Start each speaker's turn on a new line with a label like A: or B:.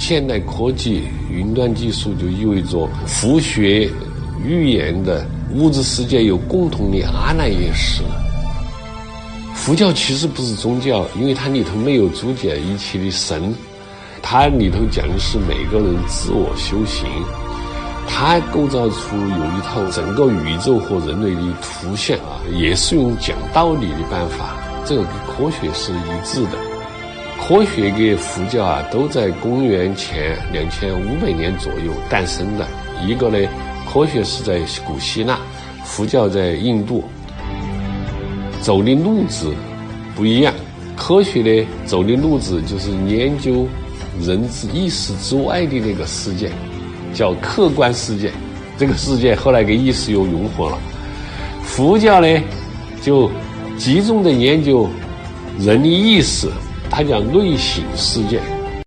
A: 现代科技、云端技术就意味着佛学、预言的物质世界有共同的阿赖耶识。佛教其实不是宗教，因为它里头没有组建一切的神，它里头讲的是每个人自我修行，它构造出有一套整个宇宙和人类的图像啊，也是用讲道理的办法，这个跟科学是一致的。科学跟佛教啊，都在公元前两千五百年左右诞生的。一个呢，科学是在古希腊，佛教在印度。走的路子不一样，科学呢走的路子就是研究人之意识之外的那个世界，叫客观世界。这个世界后来跟意识又融合了。佛教呢就集中的研究人的意识，它叫内心世界。